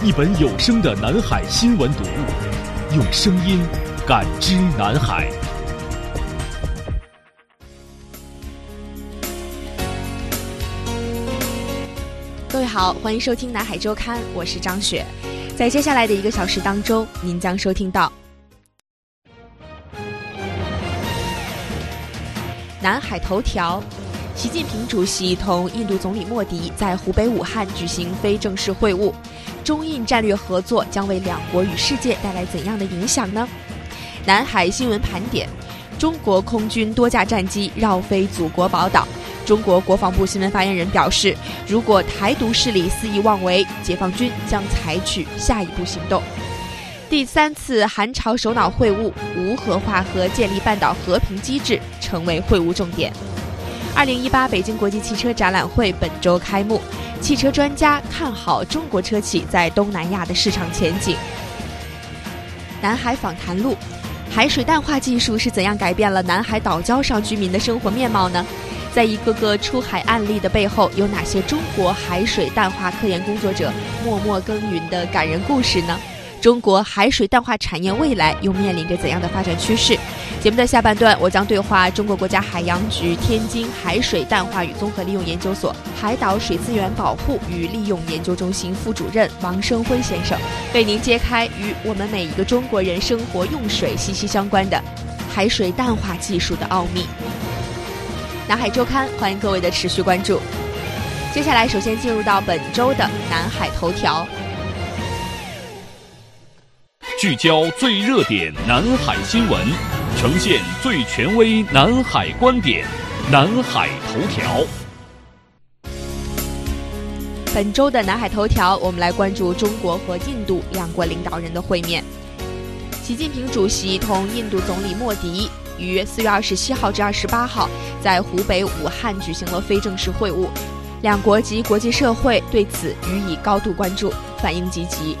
一本有声的南海新闻读物，用声音感知南海。各位好，欢迎收听南海周刊，我是张雪。在接下来的一个小时当中，您将收听到。南海头条：习近平主席同印度总理莫迪在湖北武汉举行非正式会晤，中印战略合作将为两国与世界带来怎样的影响呢？南海新闻盘点：中国空军多架战机绕飞祖国宝岛，中国国防部新闻发言人表示，如果台独势力肆意妄为，解放军将采取下一步行动。第三次韩朝首脑会晤，无核化和建立半岛和平机制成为会晤重点。二零一八北京国际汽车展览会本周开幕，汽车专家看好中国车企在东南亚的市场前景。南海访谈录：海水淡化技术是怎样改变了南海岛礁上居民的生活面貌呢？在一个个出海案例的背后，有哪些中国海水淡化科研工作者默默耕耘的感人故事呢？中国海水淡化产业未来又面临着怎样的发展趋势？节目的下半段，我将对话中国国家海洋局天津海水淡化与综合利用研究所海岛水资源保护与利用研究中心副主任王生辉先生，为您揭开与我们每一个中国人生活用水息息相关的海水淡化技术的奥秘。南海周刊，欢迎各位的持续关注。接下来，首先进入到本周的南海头条。聚焦最热点南海新闻，呈现最权威南海观点。南海头条。本周的南海头条，我们来关注中国和印度两国领导人的会面。习近平主席同印度总理莫迪于四月二十七号至二十八号在湖北武汉举行了非正式会晤，两国及国际社会对此予以高度关注，反应积极。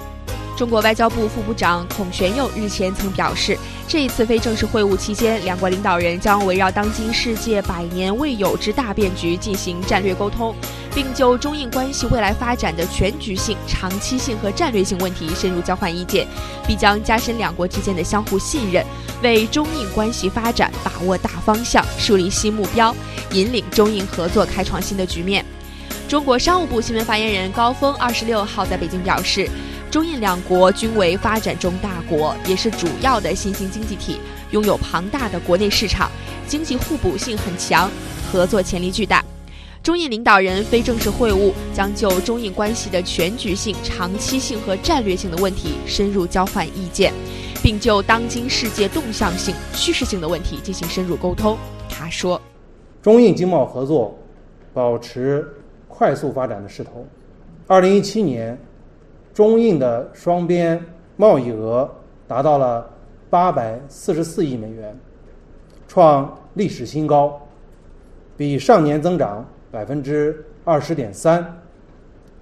中国外交部副部长孔铉佑日前曾表示，这一次非正式会晤期间，两国领导人将围绕当今世界百年未有之大变局进行战略沟通，并就中印关系未来发展的全局性、长期性和战略性问题深入交换意见，必将加深两国之间的相互信任，为中印关系发展把握大方向、树立新目标，引领中印合作开创新的局面。中国商务部新闻发言人高峰二十六号在北京表示。中印两国均为发展中大国，也是主要的新兴经济体，拥有庞大的国内市场，经济互补性很强，合作潜力巨大。中印领导人非正式会晤将就中印关系的全局性、长期性和战略性的问题深入交换意见，并就当今世界动向性、趋势性的问题进行深入沟通。他说：“中印经贸合作保持快速发展的势头。二零一七年。”中印的双边贸易额达到了八百四十四亿美元，创历史新高，比上年增长百分之二十点三。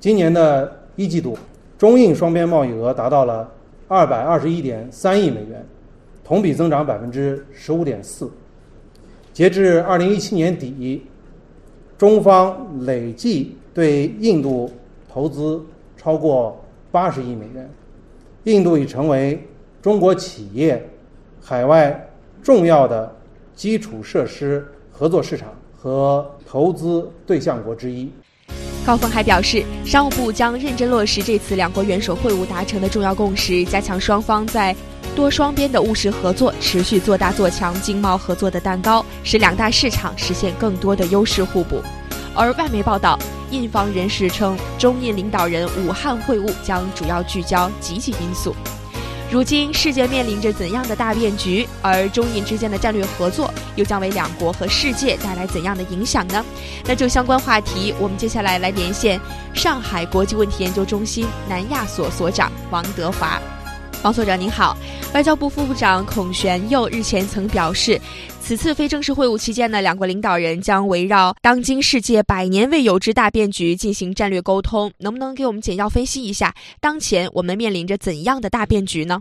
今年的一季度，中印双边贸易额达到了二百二十一点三亿美元，同比增长百分之十五点四。截至二零一七年底，中方累计对印度投资超过。八十亿美元，印度已成为中国企业海外重要的基础设施合作市场和投资对象国之一。高峰还表示，商务部将认真落实这次两国元首会晤达成的重要共识，加强双方在多双边的务实合作，持续做大做强经贸合作的蛋糕，使两大市场实现更多的优势互补。而外媒报道，印方人士称，中印领导人武汉会晤将主要聚焦积极因素。如今世界面临着怎样的大变局？而中印之间的战略合作又将为两国和世界带来怎样的影响呢？那就相关话题，我们接下来来连线上海国际问题研究中心南亚所所长王德华。王所长您好，外交部副部长孔玄佑日前曾表示，此次非正式会晤期间呢，两国领导人将围绕当今世界百年未有之大变局进行战略沟通。能不能给我们简要分析一下，当前我们面临着怎样的大变局呢？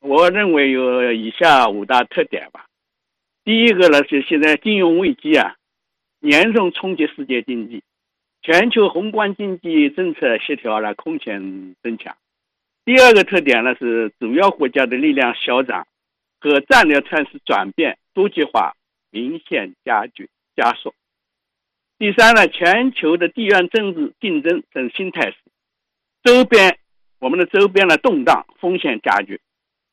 我认为有以下五大特点吧。第一个呢是现在金融危机啊，严重冲击世界经济，全球宏观经济政策协调呢空前增强。第二个特点呢是主要国家的力量消长和战略态势转变多极化明显加剧加速。第三呢，全球的地缘政治竞争等新态势，周边我们的周边的动荡风险加剧。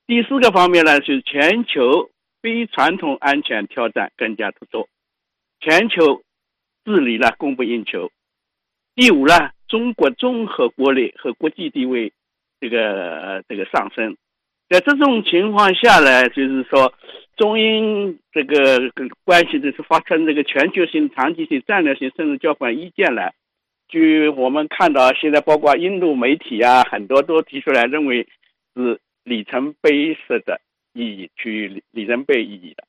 第四个方面呢是全球非传统安全挑战更加突出，全球治理呢供不应求。第五呢，中国综合国力和国际地位。这个这个上升，在这种情况下呢，就是说中英这个关系就是发生这个全球性、长期性、战略性，甚至交换意见了。据我们看到，现在包括印度媒体啊，很多都提出来认为是里程碑式的意义，具里程碑意义的。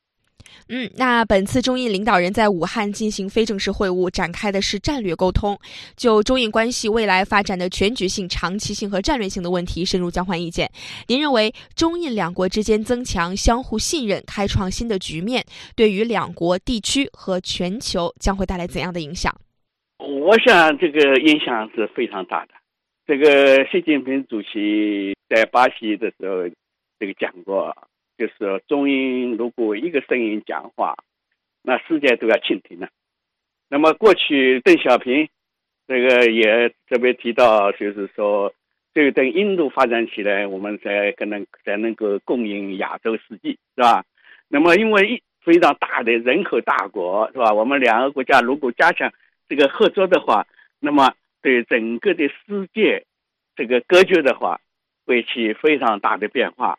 嗯，那本次中印领导人在武汉进行非正式会晤，展开的是战略沟通，就中印关系未来发展的全局性、长期性和战略性的问题深入交换意见。您认为中印两国之间增强相互信任、开创新的局面，对于两国、地区和全球将会带来怎样的影响？我想这个影响是非常大的。这个习近平主席在巴西的时候，这个讲过。就是中英如果一个声音讲话，那世界都要倾听了。那么过去邓小平这个也特别提到，就是说，这个等印度发展起来，我们才可能才能够共赢亚洲世纪，是吧？那么因为一非常大的人口大国，是吧？我们两个国家如果加强这个合作的话，那么对整个的世界这个格局的话，会起非常大的变化。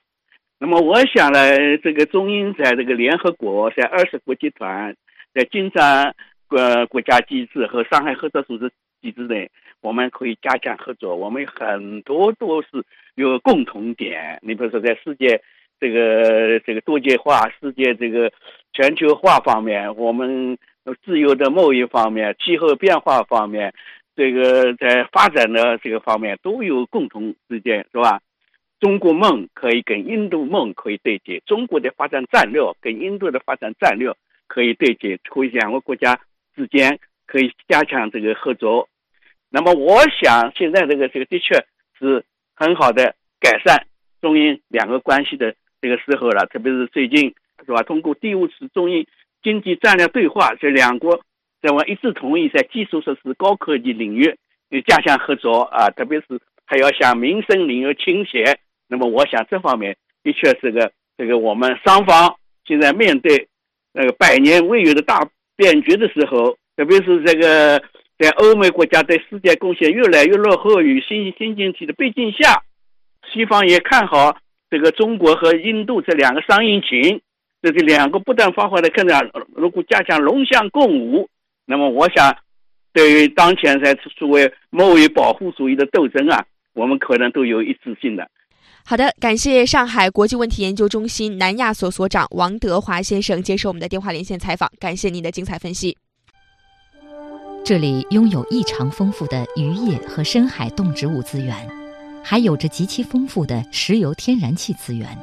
那么我想呢，这个中英在这个联合国、在二十国集团、在金砖国国家机制和上海合作组织机制内，我们可以加强合作。我们很多都是有共同点。你比如说，在世界这个这个多极化、世界这个全球化方面，我们自由的贸易方面、气候变化方面，这个在发展的这个方面都有共同之间，是吧？中国梦可以跟印度梦可以对接，中国的发展战略跟印度的发展战略可以对接，可以两个国家之间可以加强这个合作。那么，我想现在这个这个的确是很好的改善中印两个关系的这个时候了，特别是最近是吧？通过第五次中印经济战略对话，这两国在我一致同意在基础设施、高科技领域加强合作啊，特别是还要向民生领域倾斜。那么，我想这方面的确是个这个我们双方现在面对那个百年未有的大变局的时候，特别是这个在欧美国家对世界贡献越来越落后于新新经济的背景下，西方也看好这个中国和印度这两个商引擎，这是两个不断发挥的更加如果加强龙象共舞，那么我想对于当前在作为贸易保护主义的斗争啊，我们可能都有一致性的。好的，感谢上海国际问题研究中心南亚所所长王德华先生接受我们的电话连线采访，感谢您的精彩分析。这里拥有异常丰富的渔业和深海动植物资源，还有着极其丰富的石油天然气资源，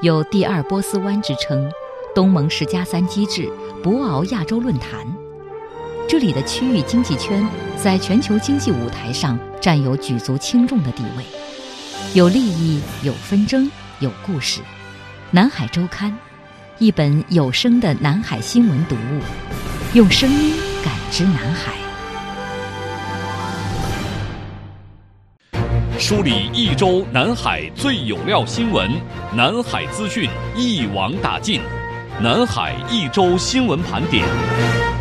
有“第二波斯湾”之称，东盟十加三机制，博鳌亚洲论坛。这里的区域经济圈在全球经济舞台上占有举足轻重的地位。有利益有纷争有故事南海周刊一本有声的南海新闻读物用声音感知南海。梳理一周南海最有料新闻南海资讯一网打尽。南海一周新闻盘点。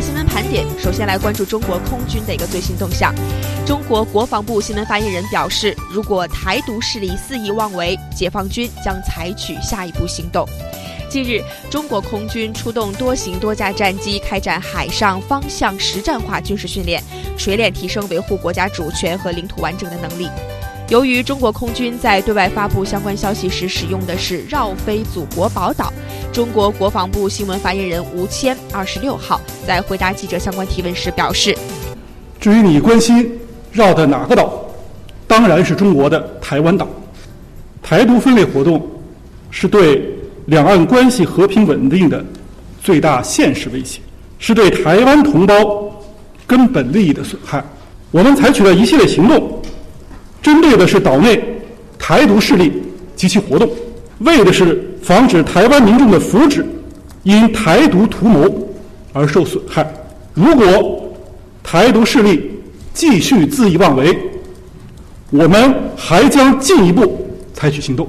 新闻盘点，首先来关注中国空军的一个最新动向。中国国防部新闻发言人表示，如果台独势力肆意妄为，解放军将采取下一步行动。近日，中国空军出动多型多架战机，开展海上方向实战化军事训练，锤炼提升维护国家主权和领土完整的能力。由于中国空军在对外发布相关消息时使用的是绕飞祖国宝岛，中国国防部新闻发言人吴谦二十六号在回答记者相关提问时表示：“至于你关心绕的哪个岛，当然是中国的台湾岛。台独分裂活动是对两岸关系和平稳定的最大现实威胁，是对台湾同胞根本利益的损害。我们采取了一系列行动。”针对的是岛内台独势力及其活动，为的是防止台湾民众的福祉因台独图谋而受损害。如果台独势力继续恣意妄为，我们还将进一步采取行动。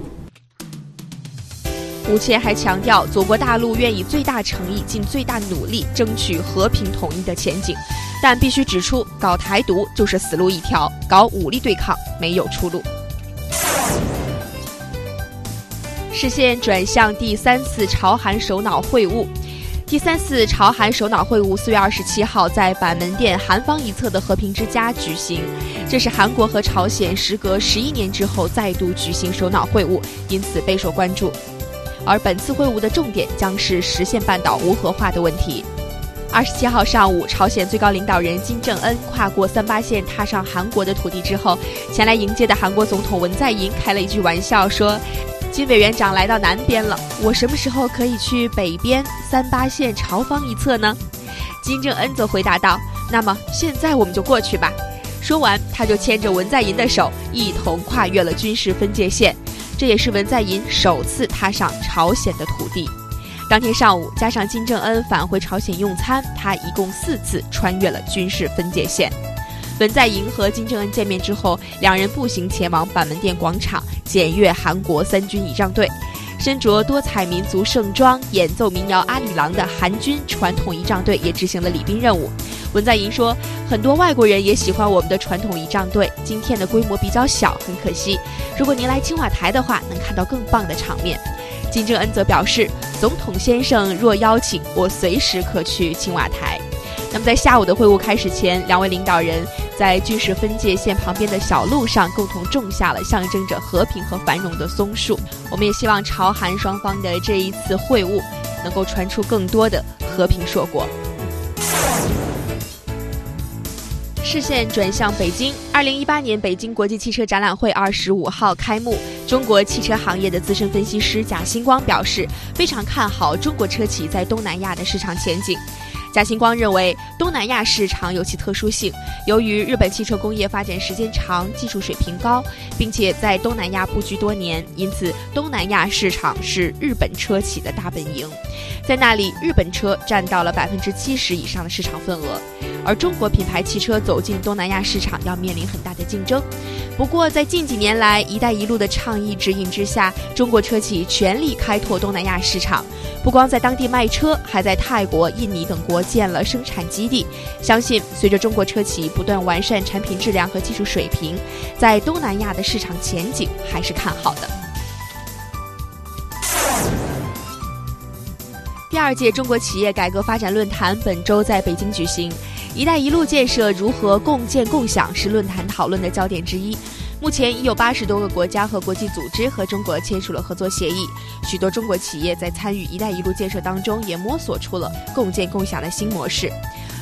吴谦还强调，祖国大陆愿以最大诚意、尽最大努力争取和平统一的前景。但必须指出，搞台独就是死路一条，搞武力对抗没有出路。视线转向第三次朝韩首脑会晤。第三次朝韩首脑会晤四月二十七号在板门店韩方一侧的和平之家举行，这是韩国和朝鲜时隔十一年之后再度举行首脑会晤，因此备受关注。而本次会晤的重点将是实现半岛无核化的问题。二十七号上午，朝鲜最高领导人金正恩跨过三八线，踏上韩国的土地之后，前来迎接的韩国总统文在寅开了一句玩笑，说：“金委员长来到南边了，我什么时候可以去北边三八线朝方一侧呢？”金正恩则回答道：“那么现在我们就过去吧。”说完，他就牵着文在寅的手，一同跨越了军事分界线，这也是文在寅首次踏上朝鲜的土地。当天上午，加上金正恩返回朝鲜用餐，他一共四次穿越了军事分界线。文在寅和金正恩见面之后，两人步行前往板门店广场检阅韩国三军仪仗队。身着多彩民族盛装、演奏民谣《阿里郎》的韩军传统仪仗队也执行了礼宾任务。文在寅说：“很多外国人也喜欢我们的传统仪仗队，今天的规模比较小，很可惜。如果您来青瓦台的话，能看到更棒的场面。”金正恩则表示，总统先生若邀请，我随时可去青瓦台。那么，在下午的会晤开始前，两位领导人在军事分界线旁边的小路上共同种下了象征着和平和繁荣的松树。我们也希望朝韩双方的这一次会晤能够传出更多的和平硕果。视线转向北京，二零一八年北京国际汽车展览会二十五号开幕。中国汽车行业的资深分析师贾星光表示，非常看好中国车企在东南亚的市场前景。贾星光认为，东南亚市场有其特殊性，由于日本汽车工业发展时间长、技术水平高，并且在东南亚布局多年，因此东南亚市场是日本车企的大本营。在那里，日本车占到了百分之七十以上的市场份额，而中国品牌汽车走进东南亚市场要面临很大的竞争。不过，在近几年来“一带一路”的倡议指引之下，中国车企全力开拓东南亚市场，不光在当地卖车，还在泰国、印尼等国建了生产基地。相信随着中国车企不断完善产品质量和技术水平，在东南亚的市场前景还是看好的。第二届中国企业改革发展论坛本周在北京举行。“一带一路”建设如何共建共享是论坛讨论的焦点之一。目前已有八十多个国家和国际组织和中国签署了合作协议，许多中国企业在参与“一带一路”建设当中也摸索出了共建共享的新模式。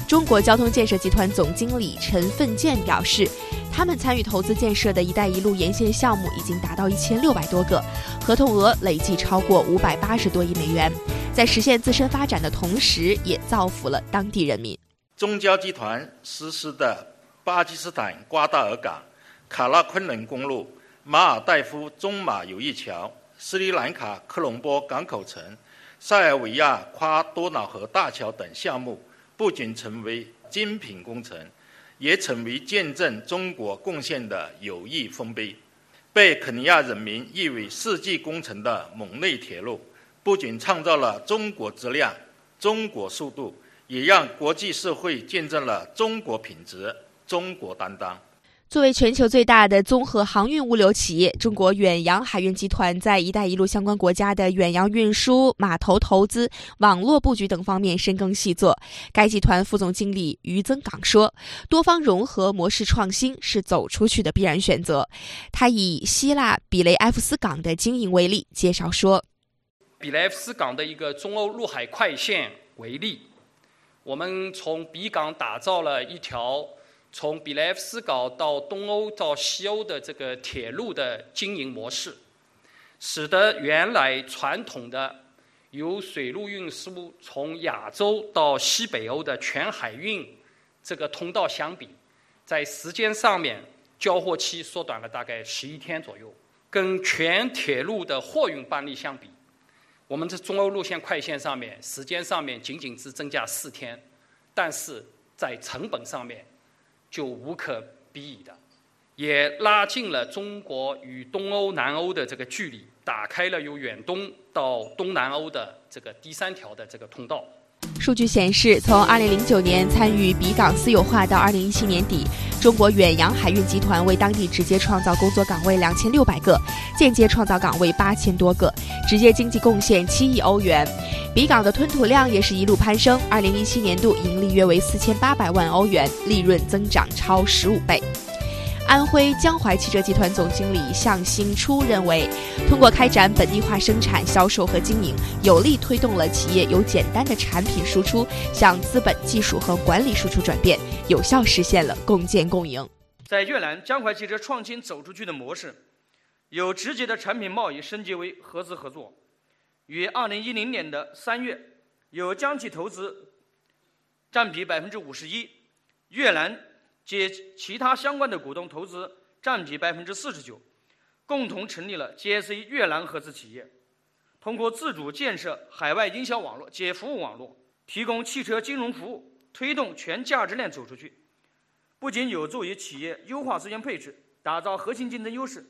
中国交通建设集团总经理陈奋建表示，他们参与投资建设的一带一路沿线项目已经达到一千六百多个，合同额累计超过五百八十多亿美元，在实现自身发展的同时，也造福了当地人民。中交集团实施的巴基斯坦瓜达尔港、卡拉昆仑公路、马尔代夫中马友谊桥、斯里兰卡科隆波港口城、塞尔维亚跨多瑙河大桥等项目，不仅成为精品工程，也成为见证中国贡献的友谊丰碑。被肯尼亚人民誉为世纪工程的蒙内铁路，不仅创造了中国质量、中国速度，也让国际社会见证了中国品质、中国担当。作为全球最大的综合航运物流企业，中国远洋海运集团在“一带一路”相关国家的远洋运输、码头投资、网络布局等方面深耕细作。该集团副总经理于增港说：“多方融合、模式创新是走出去的必然选择。”他以希腊比雷埃夫斯港的经营为例，介绍说：“比莱夫斯港的一个中欧陆海快线为例，我们从比港打造了一条。”从比莱夫斯港到东欧到西欧的这个铁路的经营模式，使得原来传统的由水路运输从亚洲到西北欧的全海运这个通道相比，在时间上面交货期缩短了大概十一天左右。跟全铁路的货运班列相比，我们这中欧路线快线上面时间上面仅仅只增加四天，但是在成本上面。就无可比拟的，也拉近了中国与东欧、南欧的这个距离，打开了由远东到东南欧的这个第三条的这个通道。数据显示，从2009年参与比港私有化到2017年底，中国远洋海运集团为当地直接创造工作岗位2600个，间接创造岗位8000多个，直接经济贡献7亿欧元。比港的吞吐量也是一路攀升，2017年度盈利约为4800万欧元，利润增长超15倍。安徽江淮汽车集团总经理向新初认为，通过开展本地化生产、销售和经营，有力推动了企业由简单的产品输出向资本、技术和管理输出转变，有效实现了共建共赢。在越南，江淮汽车创新走出去的模式，由直接的产品贸易升级为合资合作。于二零一零年的三月，由江企投资占比百分之五十一，越南。及其他相关的股东投资占比百分之四十九，共同成立了 GSC 越南合资企业，通过自主建设海外营销网络及服务网络，提供汽车金融服务，推动全价值链走出去，不仅有助于企业优化资源配置，打造核心竞争优势，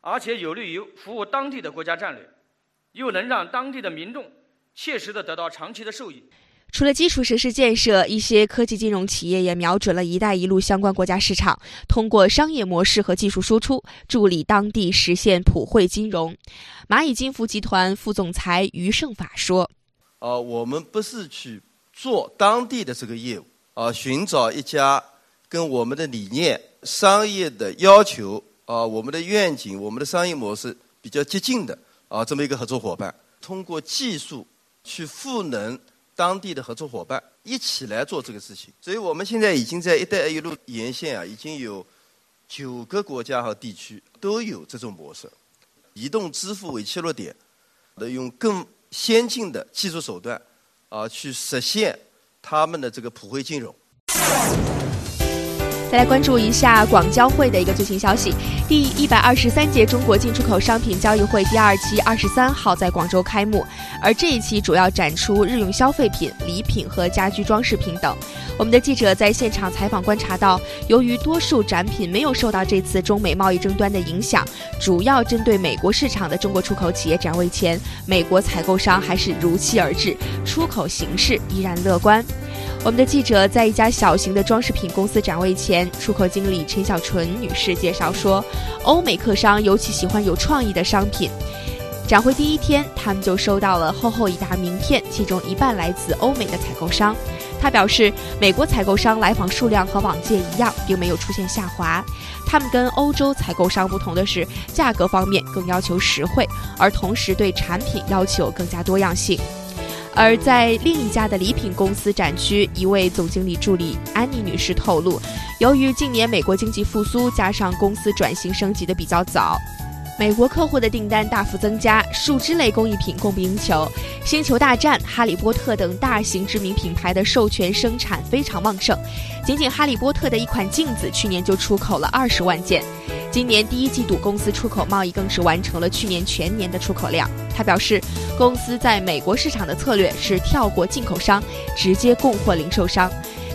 而且有利于服务当地的国家战略，又能让当地的民众切实的得到长期的受益。除了基础设施建设，一些科技金融企业也瞄准了一带一路相关国家市场，通过商业模式和技术输出，助力当地实现普惠金融。蚂蚁金服集团副总裁于胜法说：“呃，我们不是去做当地的这个业务，啊，寻找一家跟我们的理念、商业的要求、啊，我们的愿景、我们的商业模式比较接近的啊，这么一个合作伙伴，通过技术去赋能。”当地的合作伙伴一起来做这个事情，所以我们现在已经在“一带一路”沿线啊，已经有九个国家和地区都有这种模式，移动支付为切入点，的用更先进的技术手段啊，去实现他们的这个普惠金融。再来关注一下广交会的一个最新消息。第一百二十三届中国进出口商品交易会第二期二十三号在广州开幕，而这一期主要展出日用消费品、礼品和家居装饰品等。我们的记者在现场采访观察到，由于多数展品没有受到这次中美贸易争端的影响，主要针对美国市场的中国出口企业展位前，美国采购商还是如期而至，出口形势依然乐观。我们的记者在一家小型的装饰品公司展位前，出口经理陈小纯女士介绍说，欧美客商尤其喜欢有创意的商品。展会第一天，他们就收到了厚厚一沓名片，其中一半来自欧美的采购商。他表示，美国采购商来访数量和往届一样，并没有出现下滑。他们跟欧洲采购商不同的是，价格方面更要求实惠，而同时对产品要求更加多样性。而在另一家的礼品公司展区，一位总经理助理安妮女士透露，由于近年美国经济复苏，加上公司转型升级的比较早，美国客户的订单大幅增加，树脂类工艺品供不应求。星球大战、哈利波特等大型知名品牌的授权生产非常旺盛，仅仅哈利波特的一款镜子，去年就出口了二十万件。今年第一季度，公司出口贸易更是完成了去年全年的出口量。他表示，公司在美国市场的策略是跳过进口商，直接供货零售商。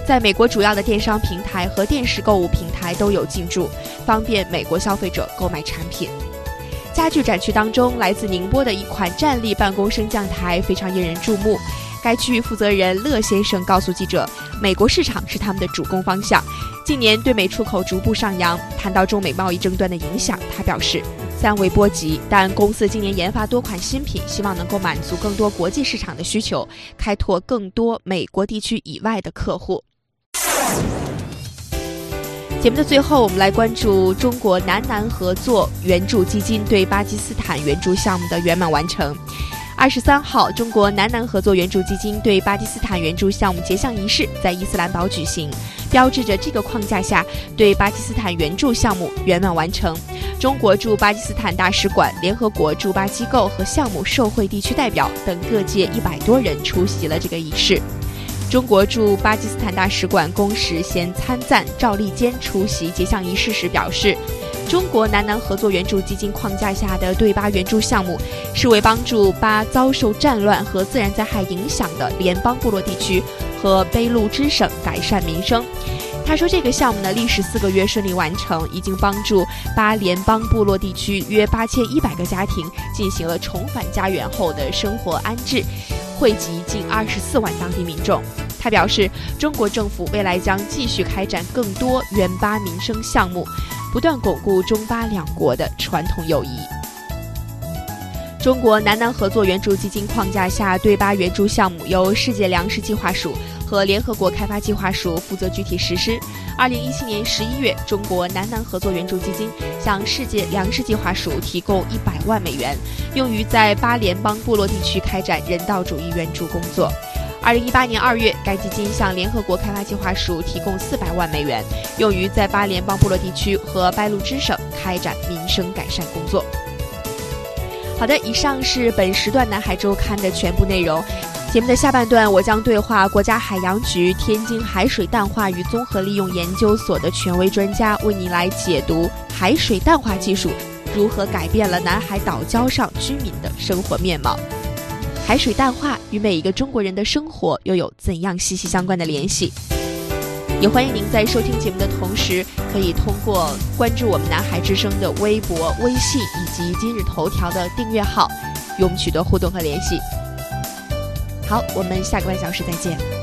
在美国主要的电商平台和电视购物平台都有进驻，方便美国消费者购买产品。家具展区当中，来自宁波的一款站立办公升降台非常引人注目。该区域负责人乐先生告诉记者：“美国市场是他们的主攻方向。近年对美出口逐步上扬。谈到中美贸易争端的影响，他表示暂未波及，但公司今年研发多款新品，希望能够满足更多国际市场的需求，开拓更多美国地区以外的客户。”节目的最后，我们来关注中国南南合作援助基金对巴基斯坦援助项目的圆满完成。二十三号，中国南南合作援助基金对巴基斯坦援助项目结项仪式在伊斯兰堡举行，标志着这个框架下对巴基斯坦援助项目圆满完成。中国驻巴基斯坦大使馆、联合国驻巴机构和项目受惠地区代表等各界一百多人出席了这个仪式。中国驻巴基斯坦大使馆公使衔参赞赵立坚出席结项仪式时表示。中国南南合作援助基金框架下的对巴援助项目，是为帮助巴遭受战乱和自然灾害影响的联邦部落地区和卑路支省改善民生。他说，这个项目呢，历时四个月顺利完成，已经帮助巴联邦部落地区约八千一百个家庭进行了重返家园后的生活安置，汇集近二十四万当地民众。他表示，中国政府未来将继续开展更多援巴民生项目。不断巩固中巴两国的传统友谊。中国南南合作援助基金框架下对巴援助项目由世界粮食计划署和联合国开发计划署负责具体实施。二零一七年十一月，中国南南合作援助基金向世界粮食计划署提供一百万美元，用于在巴联邦部落地区开展人道主义援助工作。二零一八年二月，该基金向联合国开发计划署提供四百万美元，用于在巴联邦部落地区和拜鲁支省开展民生改善工作。好的，以上是本时段《南海周刊》的全部内容。节目的下半段，我将对话国家海洋局天津海水淡化与综合利用研究所的权威专家，为您来解读海水淡化技术如何改变了南海岛礁上居民的生活面貌。海水淡化与每一个中国人的生活又有怎样息息相关的联系？也欢迎您在收听节目的同时，可以通过关注我们南海之声的微博、微信以及今日头条的订阅号，与我们取得互动和联系。好，我们下个半小时再见。